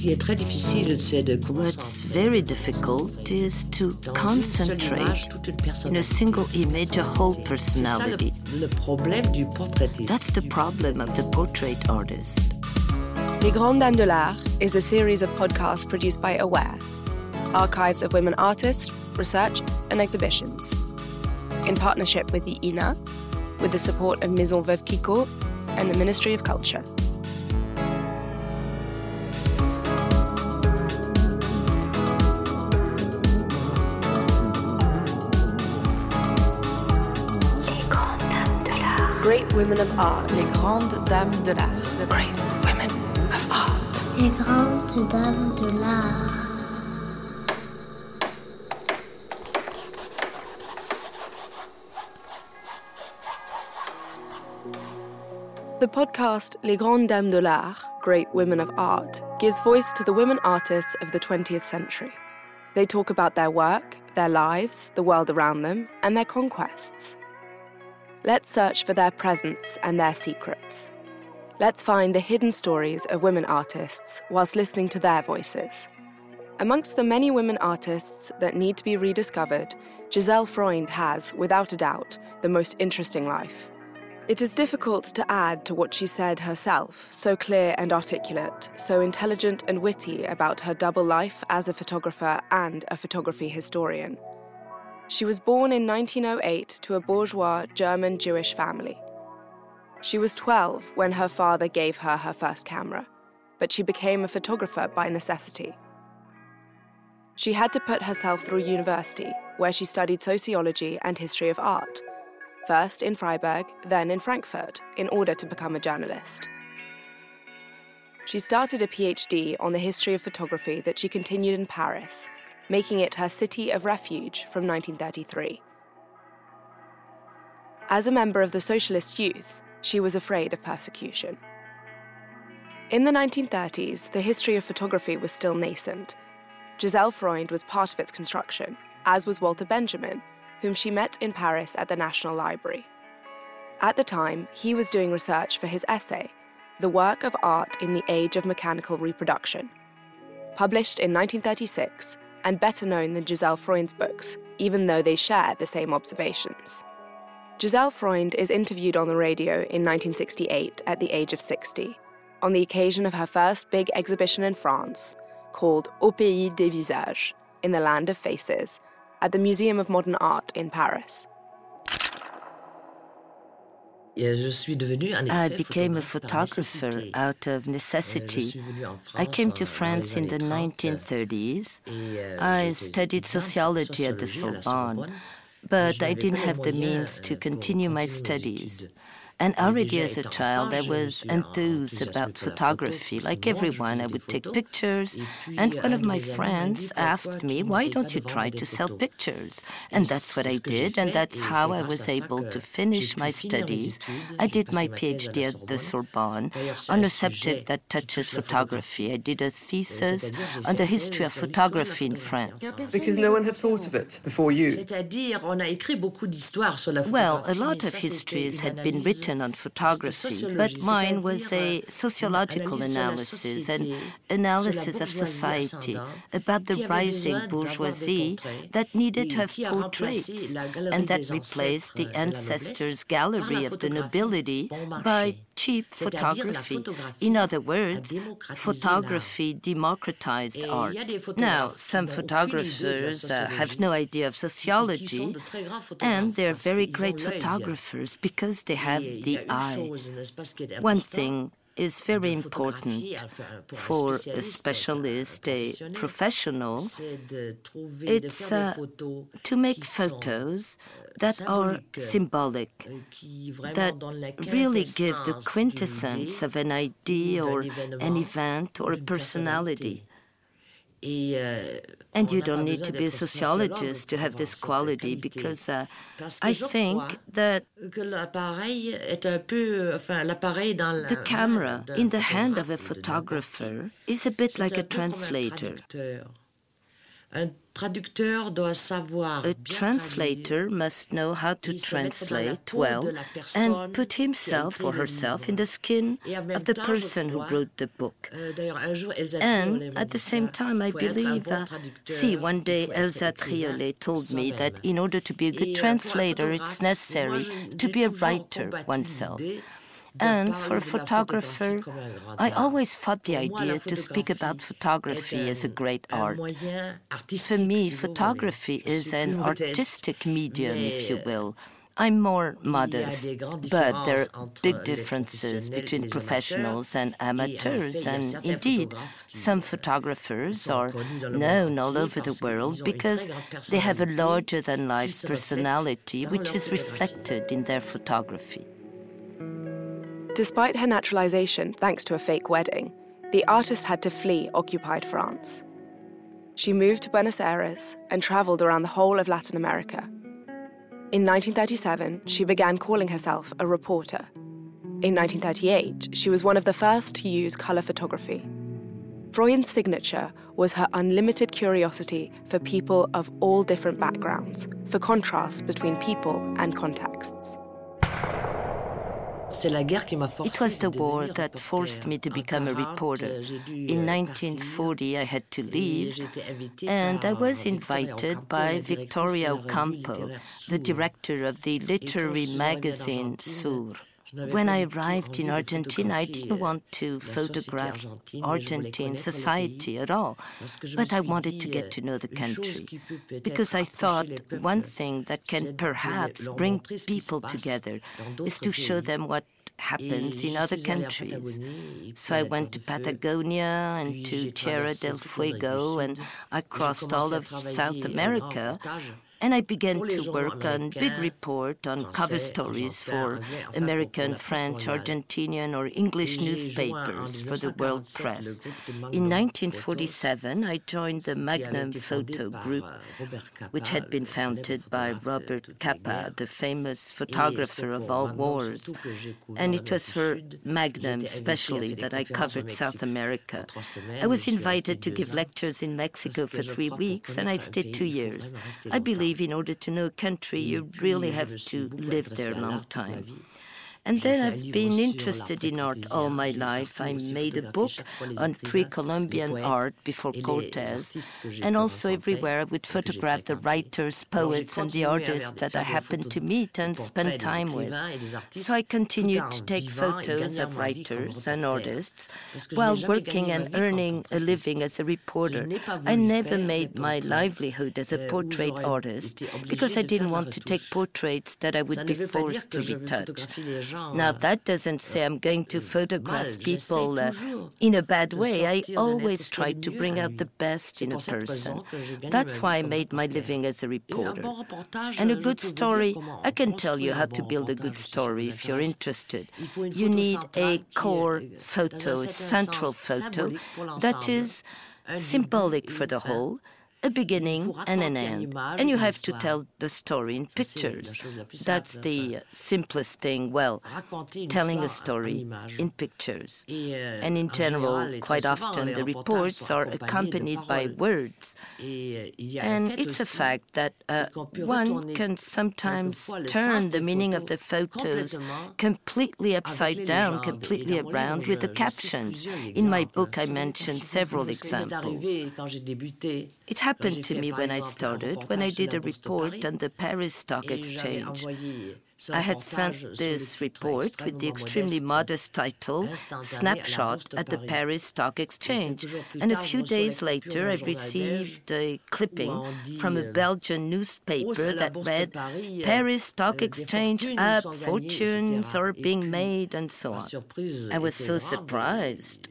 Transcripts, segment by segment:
What's very difficult is to concentrate in a single image a whole personality. That's the problem of the portrait artist. Les Grandes Dames de l'Art is a series of podcasts produced by Aware, archives of women artists, research, and exhibitions. In partnership with the INA, with the support of Maison Veuve Clicquot and the Ministry of Culture. Great Women of Art. Les Grandes Dames de l'Art. Great Women of Art. Les Grandes Dames de l'Art. The podcast Les Grandes Dames de l'Art, Great Women of Art, gives voice to the women artists of the 20th century. They talk about their work, their lives, the world around them, and their conquests. Let's search for their presence and their secrets. Let's find the hidden stories of women artists whilst listening to their voices. Amongst the many women artists that need to be rediscovered, Gisèle Freund has, without a doubt, the most interesting life. It is difficult to add to what she said herself, so clear and articulate, so intelligent and witty about her double life as a photographer and a photography historian. She was born in 1908 to a bourgeois German Jewish family. She was 12 when her father gave her her first camera, but she became a photographer by necessity. She had to put herself through university, where she studied sociology and history of art first in Freiburg, then in Frankfurt, in order to become a journalist. She started a PhD on the history of photography that she continued in Paris, making it her city of refuge from 1933. As a member of the Socialist Youth, she was afraid of persecution. In the 1930s, the history of photography was still nascent. Gisèle Freund was part of its construction, as was Walter Benjamin, whom she met in Paris at the National Library. At the time, he was doing research for his essay, The Work of Art in the Age of Mechanical Reproduction. Published in 1936, and better known than Gisèle Freund's books, even though they share the same observations. Gisèle Freund is interviewed on the radio in 1968 at the age of 60, on the occasion of her first big exhibition in France, called Au Pays des Visages, in the Land of Faces, at the Museum of Modern Art in Paris. I became a photographer out of necessity. I came to France in the 1930s. Euh, I studied sociology at the Sorbonne, but I didn't have the means to continue my studies. And already as a child, I was enthused about photography. Like everyone, I would take pictures. And one of my friends asked me, Why don't you try to sell pictures? And that's what I did, and that's how I was able to finish my studies. I did my PhD at the Sorbonne on a subject that touches photography. I did a thesis on the history of photography in France. Because no one had thought of it before you. Well, a lot of histories had been written on photography, but mine was a sociological analysis and analysis of society about the rising bourgeoisie that needed to have portraits and that replaced the ancestors' gallery of the nobility by cheap photography. In other words, photography democratized art. Now, some photographers uh, have no idea of sociology, and they're very great photographers because they have the eye. One thing is very important for a specialist, a professional. It's uh, to make photos that are symbolic, that really give the quintessence of an idea or an event or a personality. And you don't need to be a sociologist to have this quality because uh, I think that the camera in the hand of a photographer is a bit like a translator. A translator must know how to translate well and put himself or herself in the skin of the person who wrote the book. Euh, and at the same time, I believe, uh, see, one day Elsa Triolet told me that in order to be a good euh, translator, it's necessary to be a writer oneself. And for a photographer, I always thought the idea to speak about photography as a great art. For me, photography is an artistic medium, if you will. I'm more modest, but there are big differences between professionals and amateurs, and indeed, some photographers are known all over the world because they have a larger than life personality, which is reflected in their photography. Despite her naturalization, thanks to a fake wedding, the artist had to flee occupied France. She moved to Buenos Aires and traveled around the whole of Latin America. In 1937, she began calling herself a reporter. In 1938, she was one of the first to use color photography. Freund's signature was her unlimited curiosity for people of all different backgrounds, for contrasts between people and contexts. It was the war that forced me to become a reporter. In 1940, I had to leave, and I was invited by Victoria Ocampo, the director of the literary magazine Sur. When I arrived in Argentina, I didn't want to photograph Argentine society at all, but I wanted to get to know the country because I thought one thing that can perhaps bring people together is to show them what happens in other countries. So I went to Patagonia and to Tierra del Fuego, and I crossed all of South America and I began to work on big report on cover stories for American, French, Argentinian, or English newspapers for the world press. In 1947, I joined the Magnum Photo Group, which had been founded by Robert Capa, the famous photographer of all wars. And it was for Magnum especially that I covered South America. I was invited to give lectures in Mexico for three weeks, and I stayed two years. I believe believe in order to know a country, you really have to live there a long time. And then I've been interested in art all my life. I made a book on pre Columbian art before Cortes, and also everywhere I would photograph the writers, poets, and the artists that I happened to meet and spend time with. So I continued to take photos of writers and artists while working and earning a living as a reporter. I never made my livelihood as a euh, portrait artist because I didn't want to take portraits that I would be forced to retouch. Now, that doesn't say I'm going to photograph people uh, in a bad way. I always try to bring out the best in a person. That's why I made my living as a reporter. And a good story, I can tell you how to build a good story if you're interested. You need a core photo, a central photo that is symbolic for the whole a beginning and an end. And you have to tell the story in pictures. That's the simplest thing. Well, telling a story in pictures. Euh, and in general, quite often the reports are accompanied by words. Euh, and it's a fact that uh, one can sometimes turn the meaning of the photos completely upside down, completely around with the captions. In my book, I mentioned several examples. It happened to me when I started, when I did a report on the Paris Stock Exchange. I had sent this report with the extremely modest title Snapshot at the Paris Stock Exchange. And a few days later, I received a clipping from a euh, Belgian newspaper that read Paris Stock euh, Exchange up, uh, fortunes are being made, and so on. I was so surprised.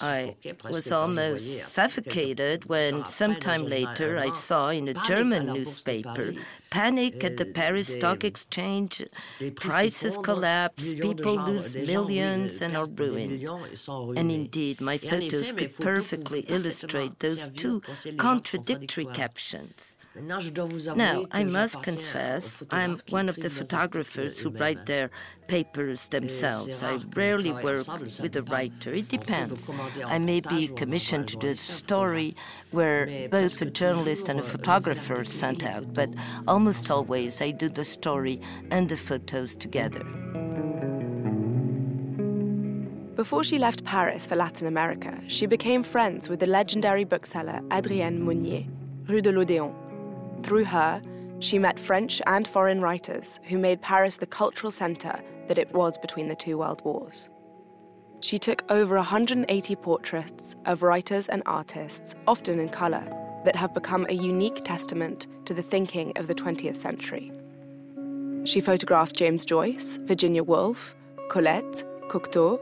I was almost suffocated when sometime later I saw in a German newspaper panic at the uh, Paris Stock Exchange, prices collapse, people lose millions and are ruined. And indeed, my photos could perfectly illustrate those two contradictory captions. Now, I must confess, I'm one of the photographers who write their papers themselves. I rarely work with a writer. It depends. I may be commissioned to do a story where both a journalist and a photographer are sent out, but almost always I do the story and the photos together. Before she left Paris for Latin America, she became friends with the legendary bookseller Adrienne Monnier, Rue de l'Odéon. Through her, she met French and foreign writers who made Paris the cultural center that it was between the two world wars. She took over 180 portraits of writers and artists, often in color, that have become a unique testament to the thinking of the 20th century. She photographed James Joyce, Virginia Woolf, Colette, Cocteau,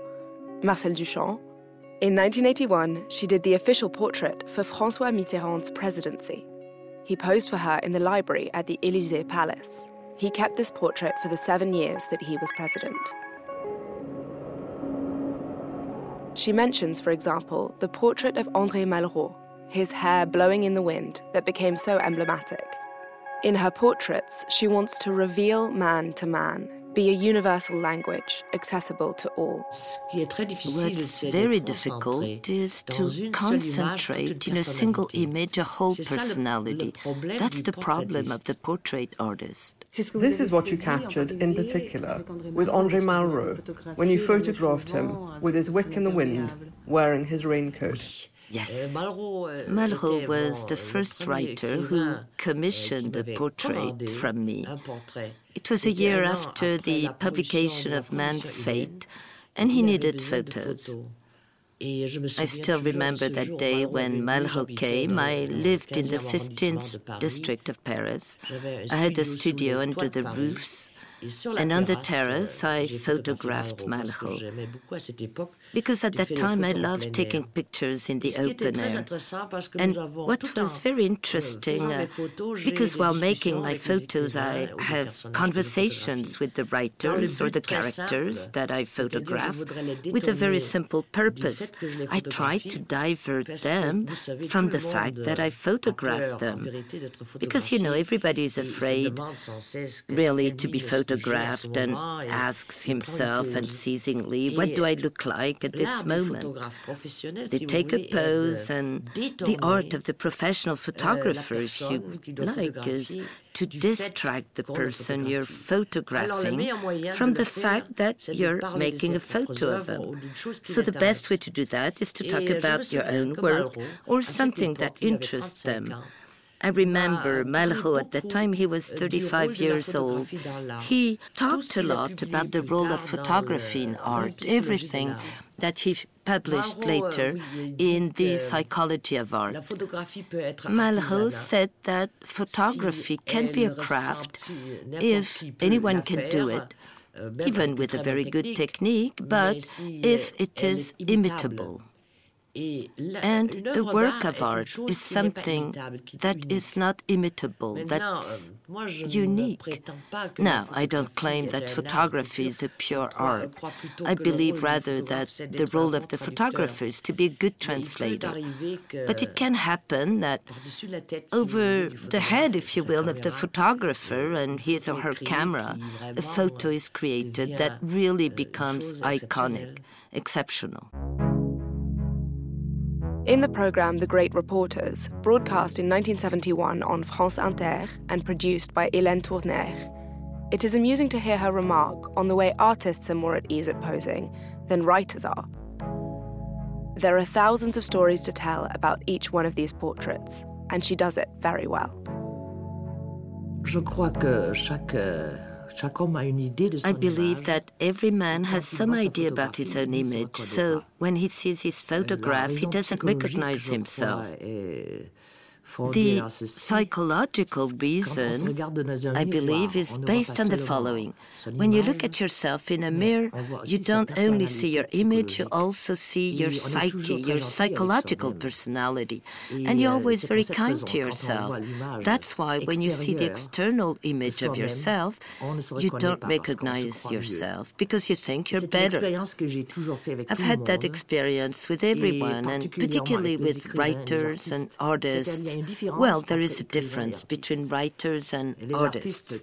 Marcel Duchamp. In 1981, she did the official portrait for Francois Mitterrand's presidency. He posed for her in the library at the Elysee Palace. He kept this portrait for the seven years that he was president. She mentions, for example, the portrait of André Malraux, his hair blowing in the wind that became so emblematic. In her portraits, she wants to reveal man to man, be a universal language accessible to all. What's very difficult is to concentrate in a single image a whole personality. That's the problem of the portrait artist. This is what you captured in particular with André Malraux when you photographed him with his wick in the wind, wearing his raincoat. Yes. Malraux was the first writer who commissioned a portrait from me. It was a year after the publication of Man's Fate, and he needed photos. I still remember that day when Malraux came. I lived in the 15th district of Paris. I had a studio under the roofs and on the terrace, I photographed Malraux. Because at that time I loved taking pictures in the open air. And what was very interesting, uh, because while making my photos, I have conversations with the writers or the characters that I photograph with a very simple purpose. I try to divert them from the fact that I photograph them. Because, you know, everybody is afraid really to be photographed photographed and asks himself unceasingly, What do I look like at this moment? They take a pose, and the art of the professional photographer, if you like, is to distract the person you're photographing from the fact that you're making a photo of them. So the best way to do that is to talk about your own work or something that interests them. I remember Malraux at that time he was 35 years old. He talked a lot about the role of photography in art, everything that he published later in the psychology of art. Malraux said that photography can be a craft if anyone can do it, even with a very good technique, but if it is imitable. And a work of art is something that is not imitable, that's unique. Now, I don't claim that photography is a pure art. I believe rather that the role of the photographer is to be a good translator. But it can happen that over the head, if you will, of the photographer and his or her camera, a photo is created that really becomes iconic, exceptional. In the programme The Great Reporters, broadcast in 1971 on France Inter and produced by Hélène Tournaire, it is amusing to hear her remark on the way artists are more at ease at posing than writers are. There are thousands of stories to tell about each one of these portraits, and she does it very well. Je crois que chaque euh, I believe that every man has some idea about his own image, so when he sees his photograph, he doesn't recognize himself. The psychological reason, I believe, is based on the following. When you look at yourself in a mirror, you don't only see your image, you also see your psyche, your psychological personality. And you're always very kind to yourself. That's why when you see the external image of yourself, you don't recognize yourself because you think you're better. I've had that experience with everyone, and particularly with writers and artists. Well, there is a difference between writers and artists.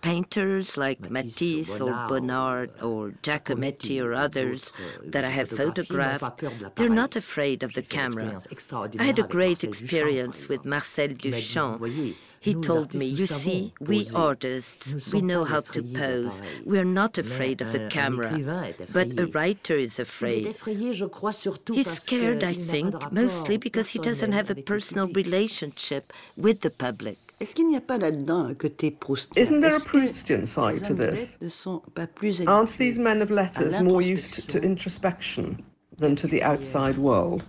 Painters like Matisse or Bonnard or Giacometti or others that I have photographed, they're not afraid of the camera. I had a great experience with Marcel Duchamp. He told me, You see, we artists, we know how to pose. We are not afraid of the camera. But a writer is afraid. He's scared, I think, mostly because he doesn't have a personal relationship with the public. Isn't there a Proustian side to this? Aren't these men of letters more used to introspection than to the outside world?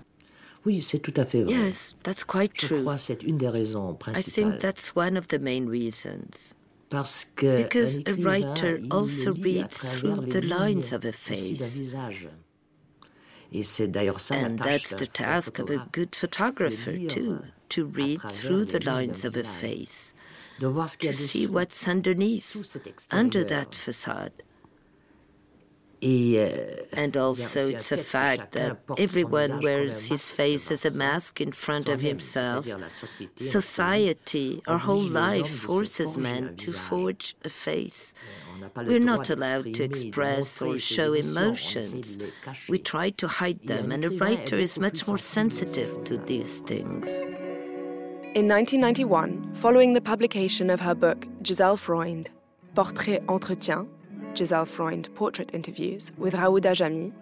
Oui, c'est tout à fait vrai. Yes, that's quite Je true. crois que c'est une des raisons I think that's one of the main reasons. Parce que Because un a writer also reads through the lines of a face. Et c'est d'ailleurs ça la And tâche that's d'un the task of a good photographer, too, to read through the lines of a face, de voir ce qu'il y to see dessous. what's sous underneath, under that facade. Et, euh, And also, it's a fact that everyone wears his face as a mask in front of himself. c'est-à-dire la société, notre Society, our whole oblige les hommes life forces men to forge a face. On n'a pas le We're not allowed to express or show émotions, on emotions. essaie de les cacher. We try to hide them, and a writer is much more sensitive to these things. In 1991, following the publication of her book Gisèle Freund, Portrait Entretien, Gisèle Freund Portrait Interviews with Rauda Jamis,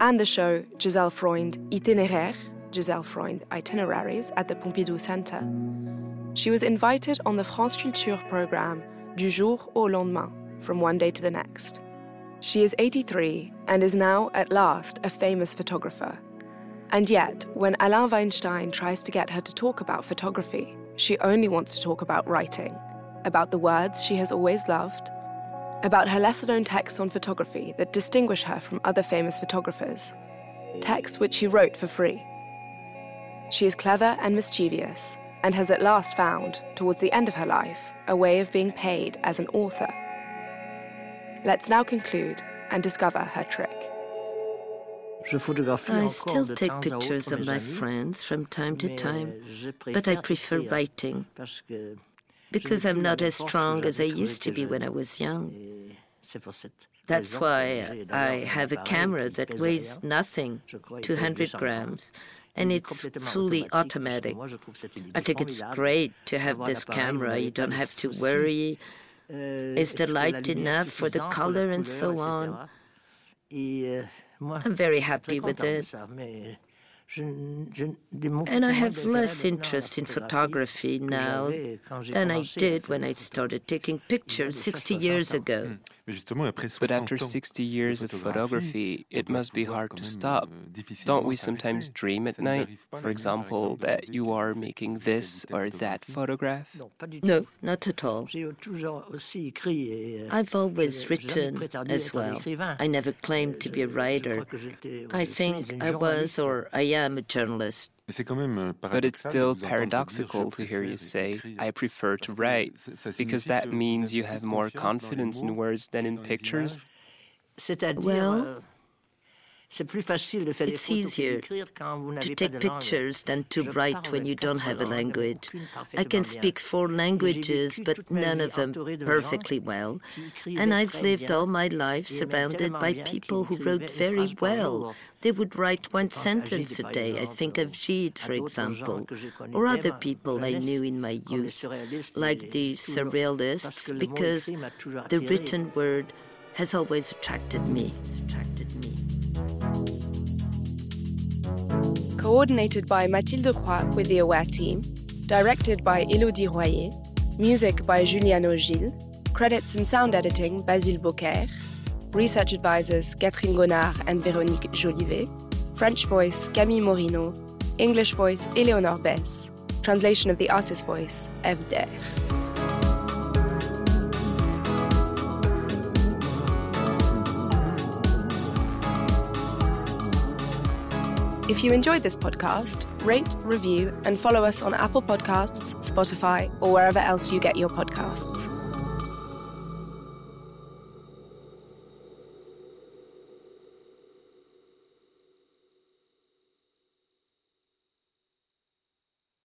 and the show Gisèle Freund Itinéraire, Gisèle Freund Itineraries at the Pompidou Center, she was invited on the France Culture program Du jour au lendemain, from one day to the next. She is 83 and is now, at last, a famous photographer. And yet, when Alain Veinstein tries to get her to talk about photography, she only wants to talk about writing, about the words she has always loved, about her lesser known texts on photography that distinguish her from other famous photographers, texts which she wrote for free. She is clever and mischievous, and has at last found, towards the end of her life, a way of being paid as an author. Let's now conclude and discover her trick. I still take pictures of my friends from time to time, but I prefer writing because I'm not as strong as I used to be when I was young. That's why I have a camera that weighs nothing, 200 grams, and it's fully automatic. I think it's great to have this camera. You don't have to worry. Is the light enough for the color and so on? I'm very happy with it. And I have less interest in photography now than I did when I started taking pictures 60 years ago. Hmm. But after 60 years of photography, it must be hard to stop. Don't we sometimes dream at night, for example, that you are making this or that photograph? No, not at all. I've always written as well. I never claimed to be a writer. I think I was or I am a journalist. But it's still paradoxical to hear you say, I prefer to write, because that means you have more confidence in words than in pictures. Well, euh, it's easier to take pictures than to write when you don't have a language. I can speak four languages, but none of them perfectly well. And I've lived all my life surrounded by people who wrote very well. They would write one sentence a day. I think of Gide, for example, or other people I knew in my youth, like the surrealists, because the written word has always attracted me. Coordinated by Mathilde Croix with the Aware team, directed by Elodie Royer, music by Juliano Gilles, credits and sound editing Basile Beaucaire, research advisors Catherine Gonnard and Véronique Jolivet, French voice Camille Morineau, English voice Eleonore Bess, Translation of the artist's voice, Eve Der. If you enjoyed this podcast, rate, review, and follow us on Apple Podcasts, Spotify, or wherever else you get your podcasts.